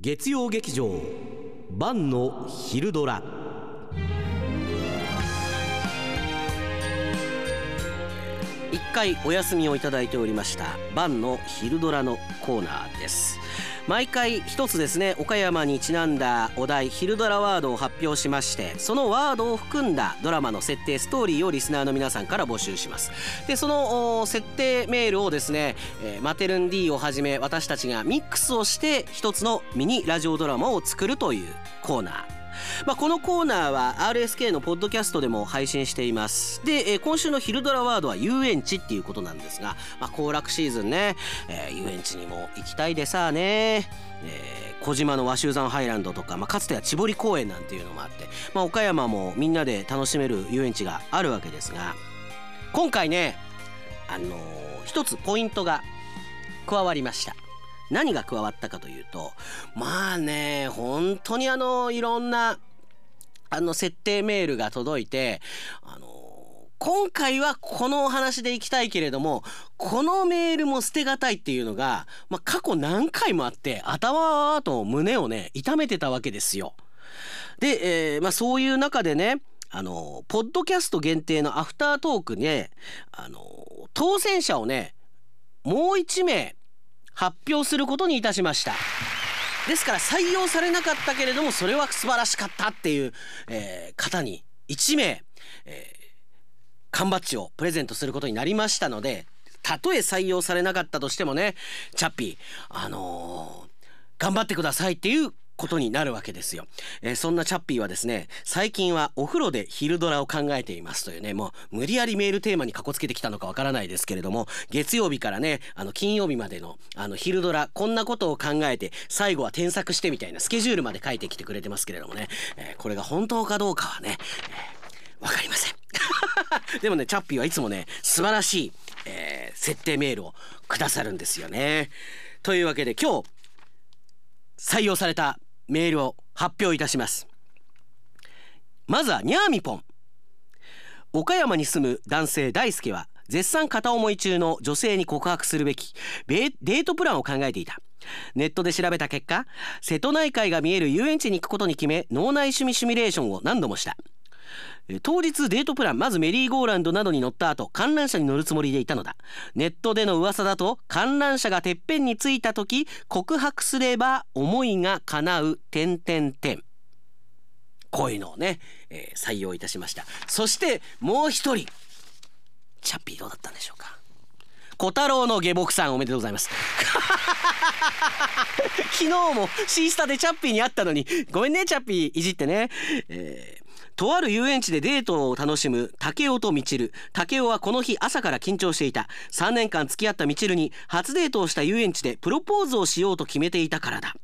月曜劇場晩の昼ドラ。一回お休みをいただいておりました晩の昼ドラのコーナーです。毎回一つですね岡山にちなんだお題昼ドラワードを発表しましてそのワードを含んだドラマの設定ストーリーをリスナーの皆さんから募集します。でその設定メールをですね、えー、マテルン D をはじめ私たちがミックスをして一つのミニラジオドラマを作るというコーナー。まあ、このコーナーは RSK のポッドキャストでも配信しています。で、えー、今週の「昼ドラワード」は遊園地っていうことなんですがま行、楽シーズンね、えー、遊園地にも行きたいでさあね。えー、小島の和州山ハイランドとか、まあ、かつては千堀公園なんていうのもあって、まあ、岡山もみんなで楽しめる遊園地があるわけですが今回ねあのー、一つポイントが加わりました。何が加わったかというとまあね本当にあのいろんなあの設定メールが届いてあの今回はこのお話でいきたいけれどもこのメールも捨てがたいっていうのが、まあ、過去何回もあって頭と胸をね痛めてたわけですよ。で、えー、まあ、そういう中でねあのポッドキャスト限定のアフタートークねあの当選者をねもう1名発表することにいたしました。ですから採用されなかったけれどもそれは素晴らしかったっていう、えー、方に1名、えー、缶バッジをプレゼントすることになりましたのでたとえ採用されなかったとしてもねチャッピーあのー、頑張ってくださいっていうことになるわけですよ、えー、そんなチャッピーはですね最近はお風呂で昼ドラを考えていますというねもう無理やりメールテーマにかこつけてきたのかわからないですけれども月曜日からねあの金曜日までのあの昼ドラこんなことを考えて最後は添削してみたいなスケジュールまで書いてきてくれてますけれどもね、えー、これが本当かどうかはね、えー、分かりません。でもねチャッピーはいつもね素晴らしい、えー、設定メールをくださるんですよね。というわけで今日採用されたメールを発表いたします。まずはニャーミポン。岡山に住む男性大輔は絶賛片思い中の女性に告白するべきデートプランを考えていた。ネットで調べた結果瀬戸内海が見える遊園地に行くことに決め脳内趣味シミュレーションを何度もした。当日デートプランまずメリーゴーランドなどに乗った後観覧車に乗るつもりでいたのだ。ネットでの噂だと観覧車がてっぺんについた時告白すれば思いが叶う点点点こういうのをね、えー、採用いたしました。そしてもう一人。チャッピーどうだったんでしょうか。小太郎の下僕さんおめでとうございます。昨日もシースタでチャッピーに会ったのに。ごめんねチャッピー。いじってね、えーとある遊園地でデートを楽しむ竹雄とみちる。竹雄はこの日朝から緊張していた。3年間付き合ったみちるに初デートをした遊園地でプロポーズをしようと決めていたからだ。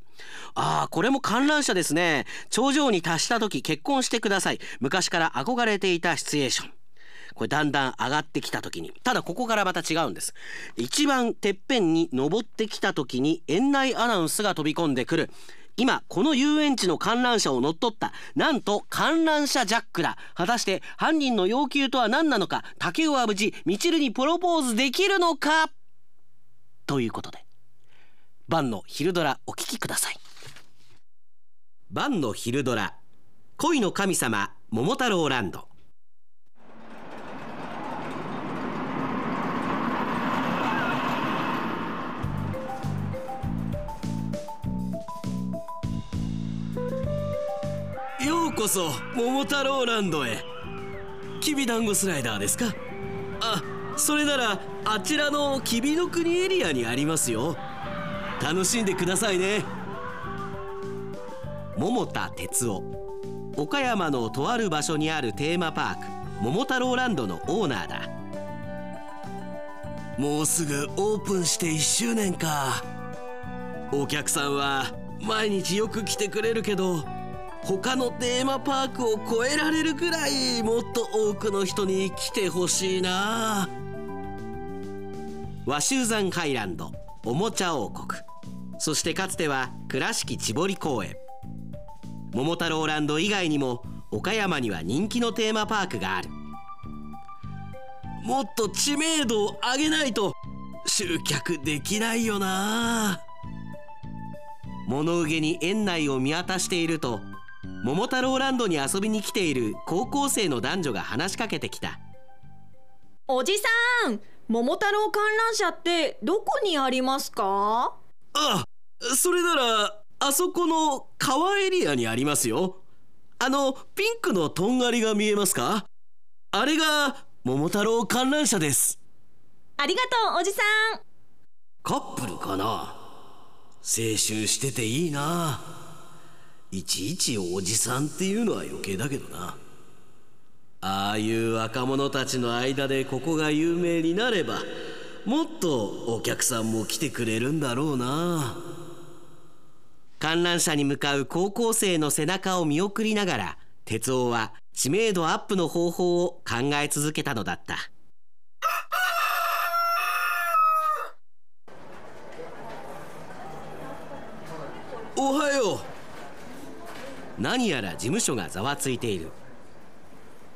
ああこれも観覧車ですね。頂上に達した時結婚してください。昔から憧れていたシチュエーション。これだんだん上がってきた時に。ただここからまた違うんです。一番てっぺんに登ってきた時に園内アナウンスが飛び込んでくる。今この遊園地の観覧車を乗っ取った。なんと観覧車ジャックだ。果たして犯人の要求とは何なのか。竹尾は無事みちるにプロポーズできるのか。ということで晩の昼ドラお聞きください。晩の昼ドラ恋の神様桃太郎ランド。こそ桃太郎ランドへ。きびだんごスライダーですか？あそれならあちらのきびの国エリアにありますよ。楽しんでくださいね。桃田哲夫。岡山のとある場所にあるテーマパーク。桃太郎ランドのオーナーだ。もうすぐオープンして1周年か。お客さんは毎日よく来てくれるけど他のテーマパークを超えられるくらいもっと多くの人に来てほしいな。和州山ハイランドおもちゃ王国。そしてかつては倉敷千堀公園。桃太郎ランド以外にも岡山には人気のテーマパークがある。もっと知名度を上げないと集客できないよな。物憂げに園内を見渡していると桃太郎ランドに遊びに来ている高校生の男女が話しかけてきた。おじさん桃太郎観覧車ってどこにありますか？あそれならあそこの川エリアにありますよ。あのピンクのとんがりが見えますか？あれが桃太郎観覧車です。ありがとうおじさん。カップルかな？青春してていいないちいちおじさんっていうのは余計だけどな。ああいう若者たちの間でここが有名になればもっとお客さんも来てくれるんだろうな。観覧車に向かう高校生の背中を見送りながら哲夫は知名度アップの方法を考え続けたのだった。おはよう。何やら事務所がざわついている。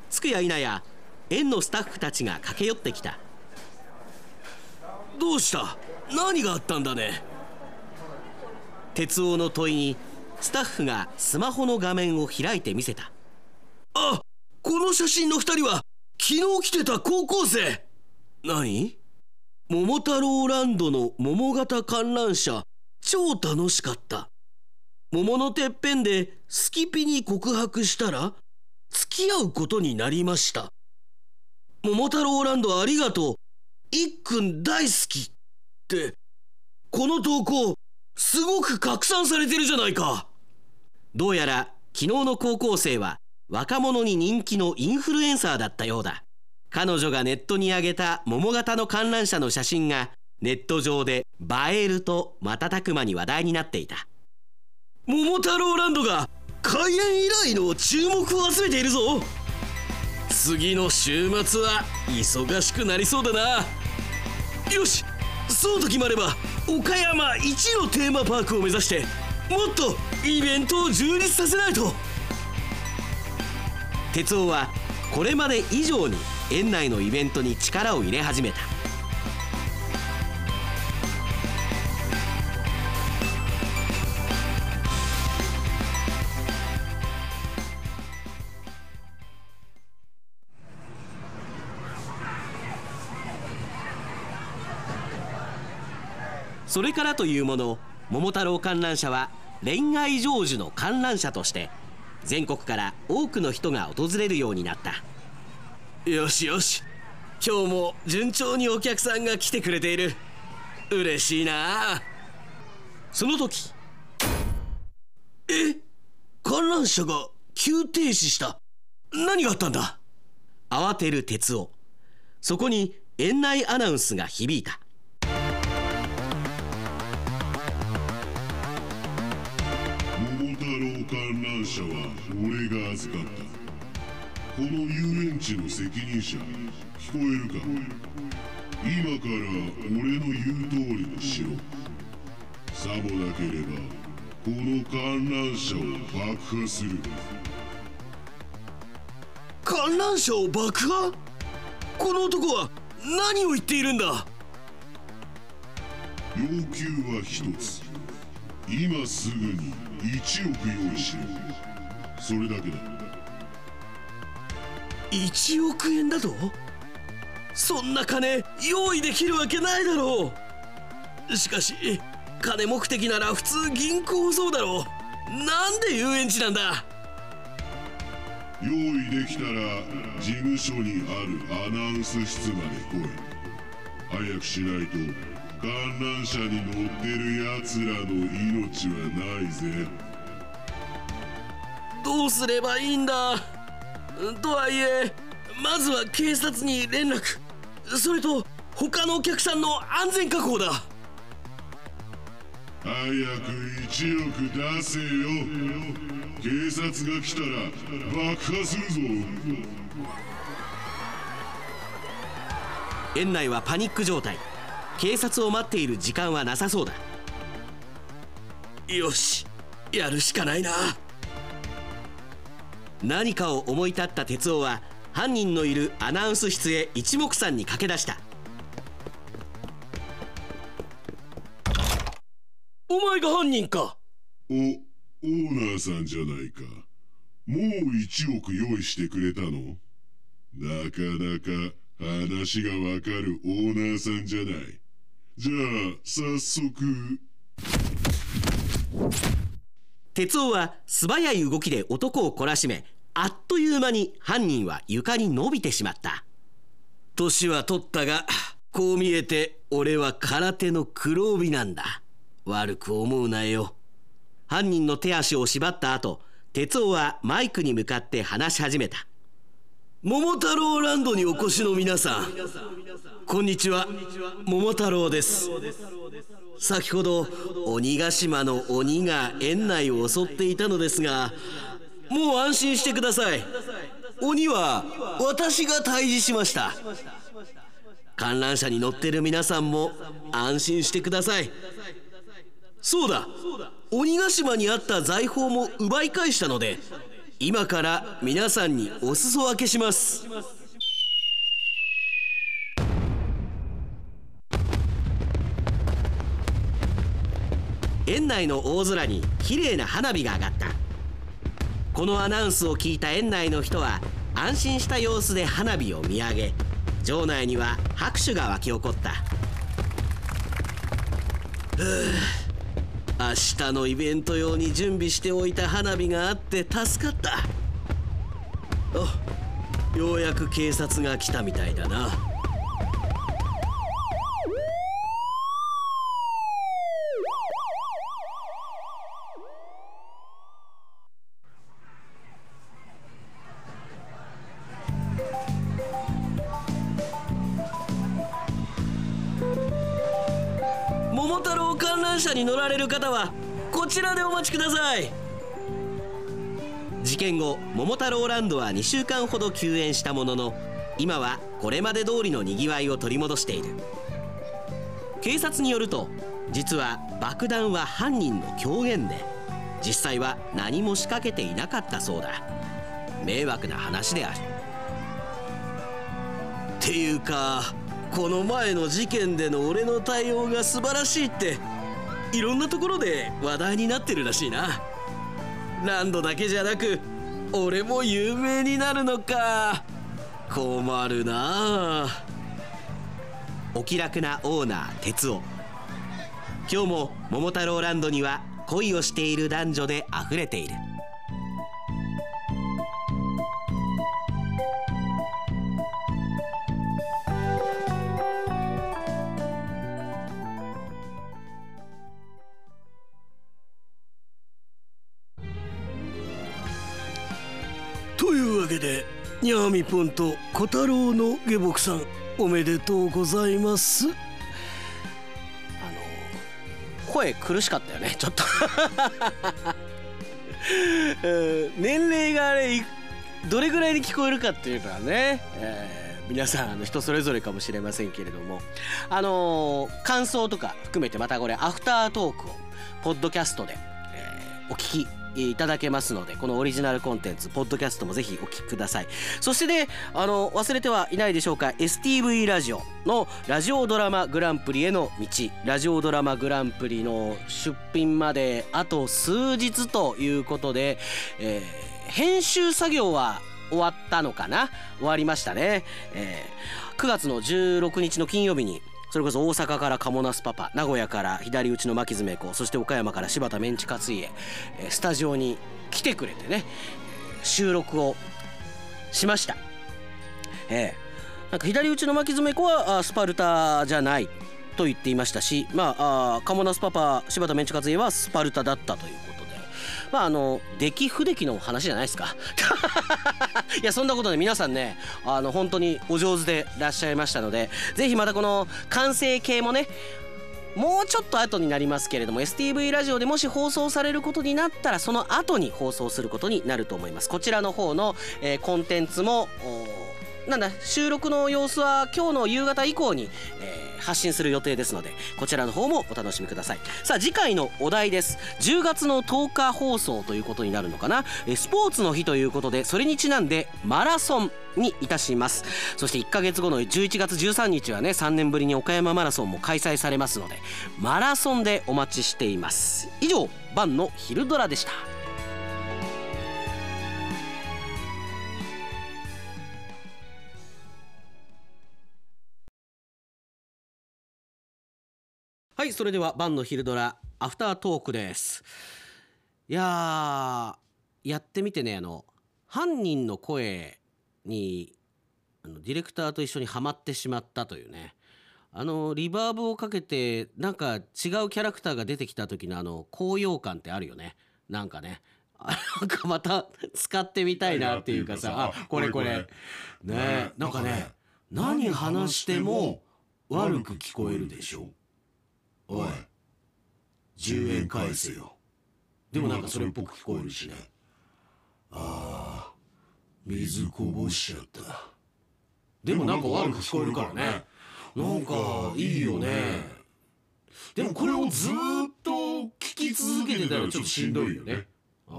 つくや否や園のスタッフたちが駆け寄ってきた。どうした？何があったんだね？哲夫の問いにスタッフがスマホの画面を開いて見せた。あこの写真の2人は昨日来てた高校生。何？桃太郎ランドの桃型観覧車。超楽しかった。桃のてっぺんでスキピに告白したら付き合うことになりました。桃太郎ランドありがとう。いっくん大好きってこの投稿すごく拡散されてるじゃないか。どうやら昨日の高校生は若者に人気のインフルエンサーだったようだ。彼女がネットに上げた桃型の観覧車の写真がネット上で映えると瞬く間に話題になっていた。桃太郎ランドが開園以来の注目を集めているぞ。次の週末は忙しくなりそうだな。よしそうと決まれば岡山一のテーマパークを目指してもっとイベントを充実させないと。哲夫はこれまで以上に園内のイベントに力を入れ始めた。それからというもの桃太郎観覧車は恋愛成就の観覧車として全国から多くの人が訪れるようになった。よしよし今日も順調にお客さんが来てくれている。嬉しいな。その時。え？観覧車が急停止した。何があったんだ？慌てる哲夫そこに園内アナウンスが響いた。この遊園地の責任者聞こえるか？今から俺の言う通りにしろ。さもなければこの観覧車を爆破する。観覧車を爆破？この男は何を言っているんだ？要求は一つ。今すぐに1億用意しろ。それだけだ1億円だと？そんな金用意できるわけないだろう。しかし金目的なら普通銀行そうだろう。なんで遊園地なんだ？用意できたら事務所にあるアナウンス室まで来い。早くしないと観覧車に乗ってる奴らの命はないぜ。どうすればいいんだ？とはいえまずは警察に連絡。それと他のお客さんの安全確保だ。早く1億出せよ。警察が来たら爆破するぞ。園内はパニック状態。警察を待っている時間はなさそうだ。よしやるしかないな何かを思い立った哲夫は犯人のいるアナウンス室へ一目散に駆け出したお前が犯人かお、オーナーさんじゃないか。もう1億用意してくれたの？なかなか話がわかるオーナーさんじゃない。じゃあ、早速。哲夫は素早い動きで男を懲らしめあっという間に犯人は床に伸びてしまった。年は取ったがこう見えて俺は空手の黒帯なんだ。悪く思うなよ。犯人の手足を縛った後哲夫はマイクに向かって話し始めた。桃太郎ランドにお越しの皆さんこんにちは。桃太郎です。先ほど鬼ヶ島の鬼が園内を襲っていたのですがもう安心してください。鬼は私が退治しました。観覧車に乗ってる皆さんも安心してください。そうだ。鬼ヶ島にあった財宝も奪い返したので今から皆さんにお裾分けします。園内の大空に綺麗な花火が上がった。このアナウンスを聞いた園内の人は安心した様子で花火を見上げ場内には拍手が沸き起こった。明日のイベント用に準備しておいた花火があって助かった。あようやく警察が来たみたいだな。覧車に乗られる方はこちらでお待ちください。事件後桃太郎ランドは2週間ほど休園したものの今はこれまで通りのにぎわいを取り戻している。警察によると実は爆弾は犯人の狂言で実際は何も仕掛けていなかったそうだ。迷惑な話である。っていうかこの前の事件での俺の対応が素晴らしいっていろんなところで話題になってるらしいな。ランドだけじゃなく俺も有名になるのか。困るな。お気楽なオーナー哲夫。今日も桃太郎ランドには恋をしている男女であふれている。みぽんと小太郎の下僕さんおめでとうございます。あの声苦しかったよねちょっと。年齢があれどれぐらいに聞こえるかっていうのはね、えー皆さんあの人それぞれかもしれませんけれども。あのー感想とか含めてまたこれアフタートークをポッドキャストで、えーお聞きいただけますのでこのオリジナルコンテンツポッドキャストもぜひお聞きください。そしてねあの忘れてはいないでしょうか。STV ラジオのラジオドラマグランプリへの道。ラジオドラマグランプリの出品まであと数日ということで、えー編集作業は終わったのかな？終わりましたね、えー9月の16日の金曜日にそれこそ大阪からカモナスパパ名古屋から左打ちの牧爪子そして岡山から柴田メンチカツイエスタジオに来てくれてね収録をしました。ええなんか左打ちの巻き爪子はあスパルタじゃないと言っていましたしまああカモナスパパ柴田メンチカツイエはスパルタだったということまああの出来不出来の話じゃないですか。いやそんなことで皆さんねあの本当にお上手でいらっしゃいましたのでぜひまたこの完成形もねもうちょっと後になりますけれども STV ラジオでもし放送されることになったらその後に放送することになると思います。こちらの方の、えーコンテンツもなんだ収録の様子は今日の夕方以降に、えー発信する予定ですのでこちらの方もお楽しみください。さあ次回のお題です。10月の10日放送ということになるのかな。えスポーツの日ということでそれにちなんでマラソンにいたします。そして1ヶ月後の11月13日はね3年ぶりに岡山マラソンも開催されますのでマラソンでお待ちしています。以上晩の昼ドラでした。はいそれでは晩の昼ドラアフタートークです。いやーやってみてねあの犯人の声にあのディレクターと一緒にはまってしまったというね。あのリバーブをかけてなんか違うキャラクターが出てきた時のあの高揚感ってあるよね。なんかね。あなんかまた使ってみたいなっていうかさ。あこれこれ。ね。なんかね何話しても悪く聞こえるでしょおい10円返せよ。でもなんかそれっぽく聞こえるしね。ああ水こぼしちゃった。でもなんか悪く聞こえるからね。なんかいいよね。でもこれをずーっと聞き続けてたらちょっとしんどいよね。ああ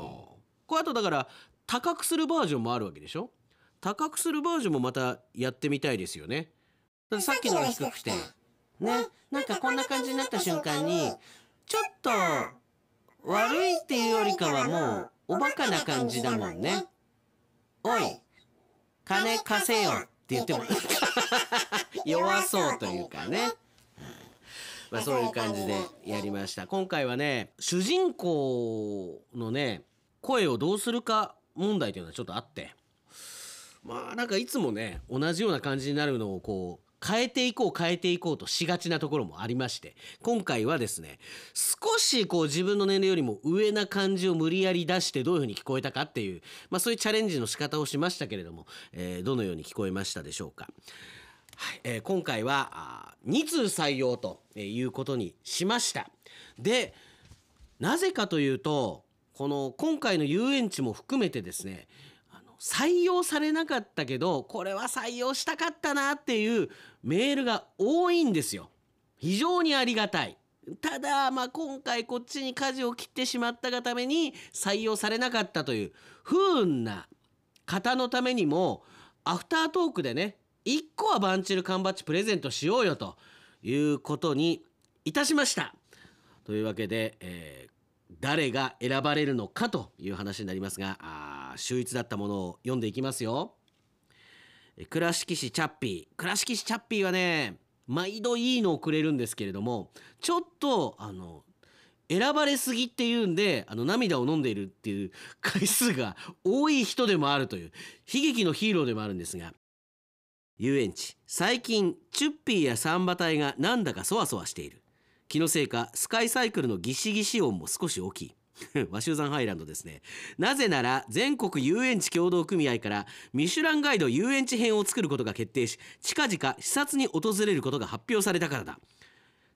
これあとだから高くするバージョンもあるわけでしょ？高くするバージョンもまたやってみたいですよね。さっきのが低くてね。なんかこんな感じになった瞬間にちょっと悪いっていうよりかはもうおバカな感じだもんね。おい金貸せよって言っても 弱そうというかね。まあそういう感じでやりました。今回はね主人公のね声をどうするか問題というのはちょっとあって。まあなんかいつもね同じような感じになるのをこう変えていこう変えていこうとしがちなところもありまして今回はですね少しこう自分の年齢よりも上な感じを無理やり出してどういうふうに聞こえたかっていう、まあ、そういうチャレンジの仕方をしましたけれども、えーどのように聞こえましたでしょうか。はいえー今回はあ2通採用ということにしました。でなぜかというとこの今回の遊園地も含めてですね採用されなかったけどこれは採用したかったなっていうメールが多いんですよ。非常にありがたい。ただ、まあ、今回こっちに舵を切ってしまったがために採用されなかったという不運な方のためにもアフタートークでね1個はバンチル缶バッジプレゼントしようよということにいたしました。というわけで、えー誰が選ばれるのかという話になりますが秀逸だったものを読んでいきますよ。倉敷市チャッピー。倉敷市チャッピーはね毎度いいのをくれるんですけれどもちょっとあの選ばれすぎっていうんであの涙を飲んでいるっていう回数が多い人でもあるという悲劇のヒーローでもあるんですが遊園地。最近チュッピーやサンバ隊がなんだかそわそわしている。気のせいかスカイサイクルのギシギシ音も少し大きい。和集山ハイランドですね。なぜなら全国遊園地協同組合からミシュランガイド遊園地編を作ることが決定し近々視察に訪れることが発表されたからだ。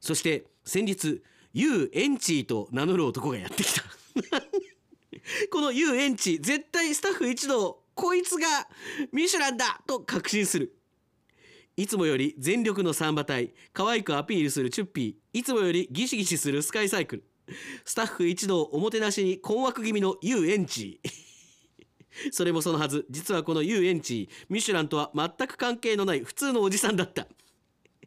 そして先日ユーエンチーと名乗る男がやってきた。このユーエンチ絶対スタッフ一同こいつがミシュランだと確信する。いつもより全力のサンバ隊可愛くアピールするチュッピーいつもよりギシギシするスカイサイクル。スタッフ一同おもてなしに困惑気味のユーエンチーそれもそのはず。実はこのユーエンチーミシュランとは全く関係のない普通のおじさんだった。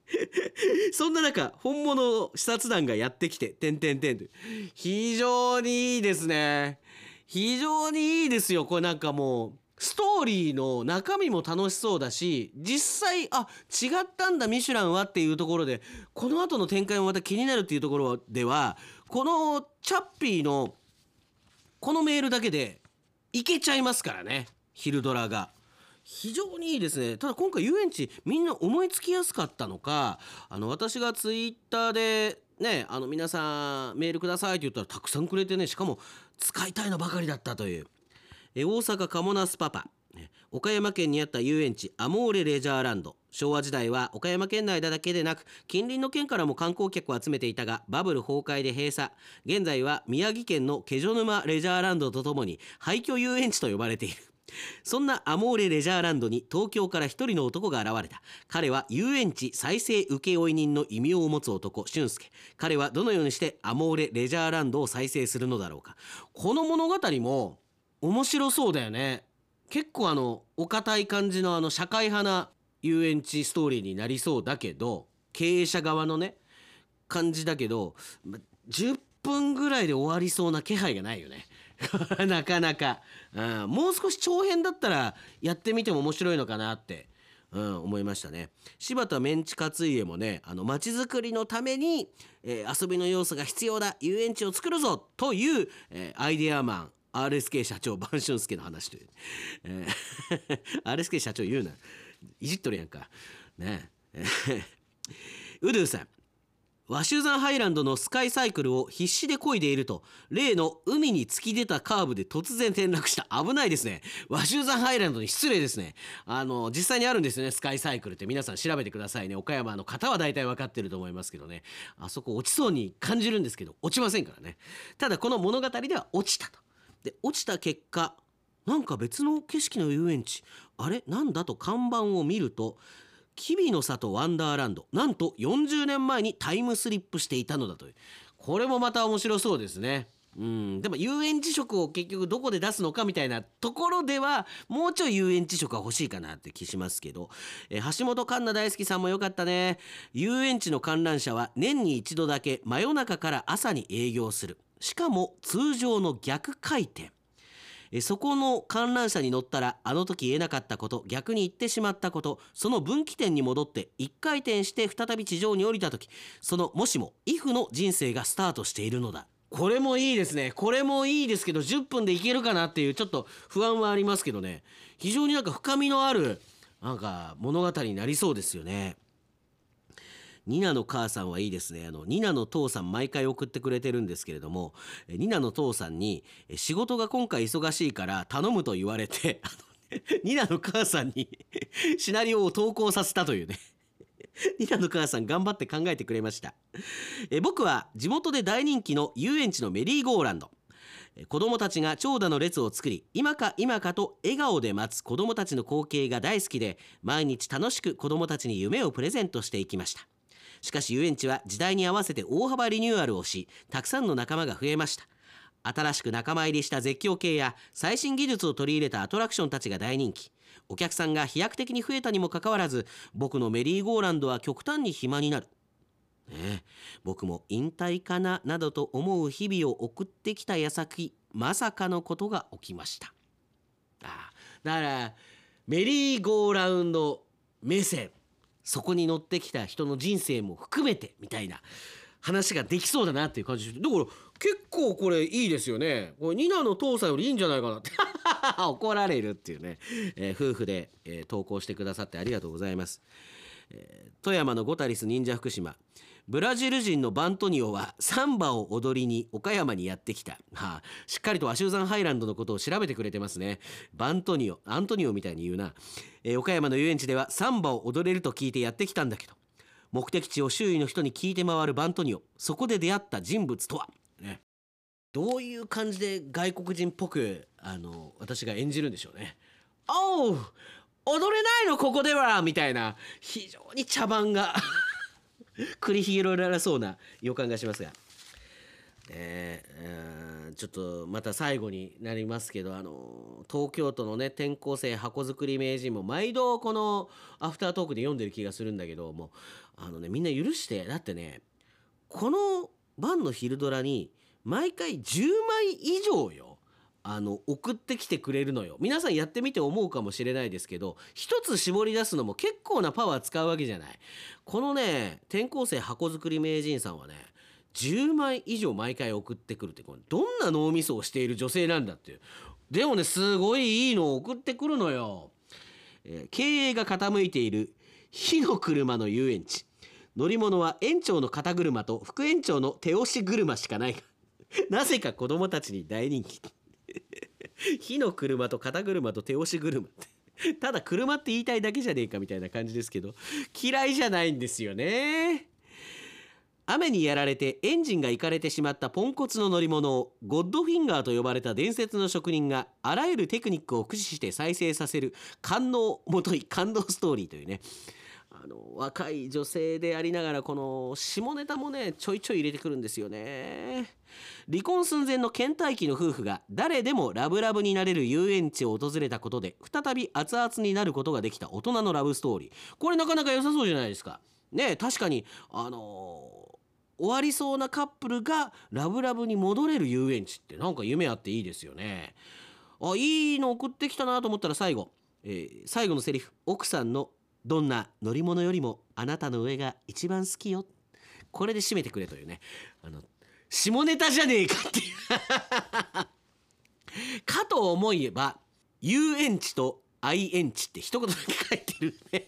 そんな中本物の視察団がやってきて「てんてんてん」非常にいいですね。非常にいいですよ。これなんかもうストーリーの中身も楽しそうだし実際あ違ったんだミシュランはっていうところでこの後の展開もまた気になるっていうところではこのチャッピーのこのメールだけでいけちゃいますからね。昼ドラが。非常にいいですね。ただ今回遊園地みんな思いつきやすかったのかあの私がツイッターでねあの皆さんメールくださいって言ったらたくさんくれてねしかも使いたいのばかりだったという。え大阪カモナスパパ。岡山県にあった遊園地アモーレレジャーランド。昭和時代は岡山県内だけでなく近隣の県からも観光客を集めていたがバブル崩壊で閉鎖。現在は宮城県の気女沼レジャーランドとともに廃墟遊園地と呼ばれている。そんなアモーレレジャーランドに東京から一人の男が現れた。彼は遊園地再生請負人の異名を持つ男俊介。彼はどのようにしてアモーレレジャーランドを再生するのだろうか。この物語も面白そうだよね。結構あのお堅い感じのあの社会派な遊園地ストーリーになりそうだけど経営者側のね感じだけど10分ぐらいで終わりそうな気配がないよね。なかなか、うん、もう少し長編だったらやってみても面白いのかなって、うん、思いましたね。柴田メンチカツ家もねあの街づくりのために、えー遊びの要素が必要だ遊園地を作るぞという、えーアイデアマン。RSK 社長晩春介の話という、えー RSK 社長言うな。いじっとるやんか。ねえ。ウドゥさん。ワシュザンハイランドのスカイサイクルを必死で漕いでいると例の海に突き出たカーブで突然転落した。危ないですね。ワシュザンハイランドに失礼ですね。あの実際にあるんですよねスカイサイクルって。皆さん調べてくださいね。岡山の方は大体分かってると思いますけどね。あそこ落ちそうに感じるんですけど落ちませんからね。ただこの物語では落ちたと。で落ちた結果なんか別の景色の遊園地あれ？なんだ？と看板を見るとキビの里ワンダーランドなんと40年前にタイムスリップしていたのだという。これもまた面白そうですね。うん。でも遊園地色を結局どこで出すのかみたいなところではもうちょい遊園地色が欲しいかなって気しますけど、え橋本環奈大好きさんもよかったね。遊園地の観覧車は年に一度だけ真夜中から朝に営業する。しかも通常の逆回転。そこの観覧車に乗ったらあの時言えなかったこと逆に言ってしまったことその分岐点に戻って一回転して再び地上に降りた時そのもしも if の人生がスタートしているのだ。これもいいですね。これもいいですけど10分でいけるかなっていうちょっと不安はありますけどね。非常になんか深みのあるなんか物語になりそうですよね。ニナの母さんはいいですね。あのニナの父さん毎回送ってくれてるんですけれどもニナの父さんに仕事が今回忙しいから頼むと言われて あのニナの母さんにシナリオを投稿させたというね。ニナの母さん頑張って考えてくれました。え僕は地元で大人気の遊園地のメリーゴーランド。え子供たちが長蛇の列を作り今か今かと笑顔で待つ子供たちの光景が大好きで毎日楽しく子供たちに夢をプレゼントしていきました。しかし遊園地は時代に合わせて大幅リニューアルをしたくさんの仲間が増えました。新しく仲間入りした絶叫系や最新技術を取り入れたアトラクションたちが大人気。お客さんが飛躍的に増えたにもかかわらず僕のメリーゴーランドは極端に暇になる。ね僕も引退かななどと思う日々を送ってきた矢先まさかのことが起きました。ああだからメリーゴーラウンド目線。そこに乗ってきた人の人生も含めてみたいな話ができそうだなっていう感じだから結構これいいですよね。これニナの父さんよりいいんじゃないかなって。怒られるっていうね、えー夫婦で、えー投稿してくださってありがとうございます。えー富山のゴタリス忍者福島。ブラジル人のバントニオはサンバを踊りに岡山にやってきた、はあ、しっかりとアシューザンハイランドのことを調べてくれてますね。バントニオアントニオみたいに言うな、えー岡山の遊園地ではサンバを踊れると聞いてやってきたんだけど。目的地を周囲の人に聞いて回るバントニオ。そこで出会った人物とは、ね、どういう感じで外国人っぽくあの私が演じるんでしょうね。おう踊れないのここではみたいな。非常に茶番が 繰り広げられそうな予感がしますが、えーちょっとまた最後になりますけどあの東京都のね転校生箱作り名人も毎度このアフタートークで読んでる気がするんだけどもあのねみんな許して。だってねこの晩の昼ドラに毎回10枚以上よ。あの送ってきてくれるのよ。皆さんやってみて思うかもしれないですけど一つ絞り出すのも結構なパワー使うわけじゃない。このね転校生箱作り名人さんはね10枚以上毎回送ってくるってこれどんな脳みそをしている女性なんだっていう。でもねすごいいいのを送ってくるのよ、えー経営が傾いている火の車の遊園地。乗り物は園長の肩車と副園長の手押し車しかない。がなぜか子供たちに大人気。火の車と肩車と手押し車って ただ車って言いたいだけじゃねえかみたいな感じですけど嫌いじゃないんですよね。雨にやられてエンジンがいかれてしまったポンコツの乗り物をゴッドフィンガーと呼ばれた伝説の職人があらゆるテクニックを駆使して再生させる感動もとい感動ストーリーというね。あの若い女性でありながらこの下ネタもねちょいちょい入れてくるんですよね。離婚寸前の倦怠期の夫婦が誰でもラブラブになれる遊園地を訪れたことで再び熱々になることができた大人のラブストーリー。これなかなか良さそうじゃないですか。ね確かにあのー終わりそうなカップルがラブラブに戻れる遊園地ってなんか夢あっていいですよね。あいいの送ってきたなと思ったら最後、えー最後のセリフ奥さんのどんな乗り物よりもあなたの上が一番好きよ。これで締めてくれというね。あの下ネタじゃねえかっていう。かと思えば遊園地と愛園地って一言だけ書いてるね。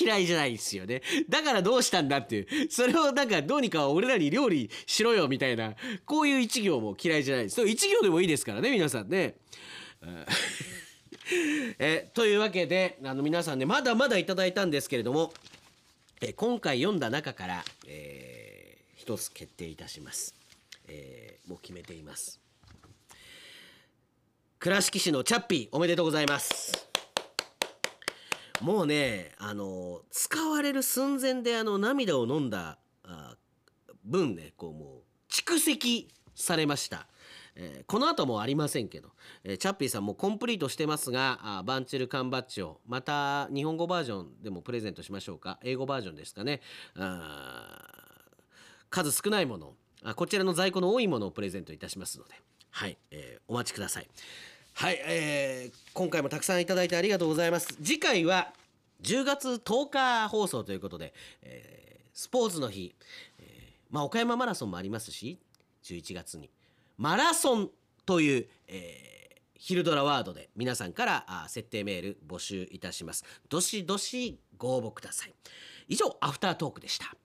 嫌いじゃないですよね。だからどうしたんだっていう。それをなんかどうにか俺らに料理しろよみたいなこういう一行も嫌いじゃないです。一行でもいいですからね皆さんね。えというわけであの皆さんねまだまだいただいたんですけれども、え今回読んだ中から、えー一つ決定いたします、えーもう決めています。倉敷市のチャッピーおめでとうございます。もうねあの使われる寸前であの涙を飲んだあ分ねこうもう蓄積されました、えーこの後もありませんけど、えーチャッピーさんもコンプリートしてますがあバンチル缶バッジをまた日本語バージョンでもプレゼントしましょうか。英語バージョンですかね。あ数少ないものあこちらの在庫の多いものをプレゼントいたしますのではい、えーお待ちください。はい、えー今回もたくさんいただいてありがとうございます。次回は10月10日放送ということで、えースポーツの日、えーまあ、岡山マラソンもありますし11月に。マラソンという、えーヒルドラワードで皆さんからあ設定メール募集いたします。どしどしご応募ください。以上アフタートークでした。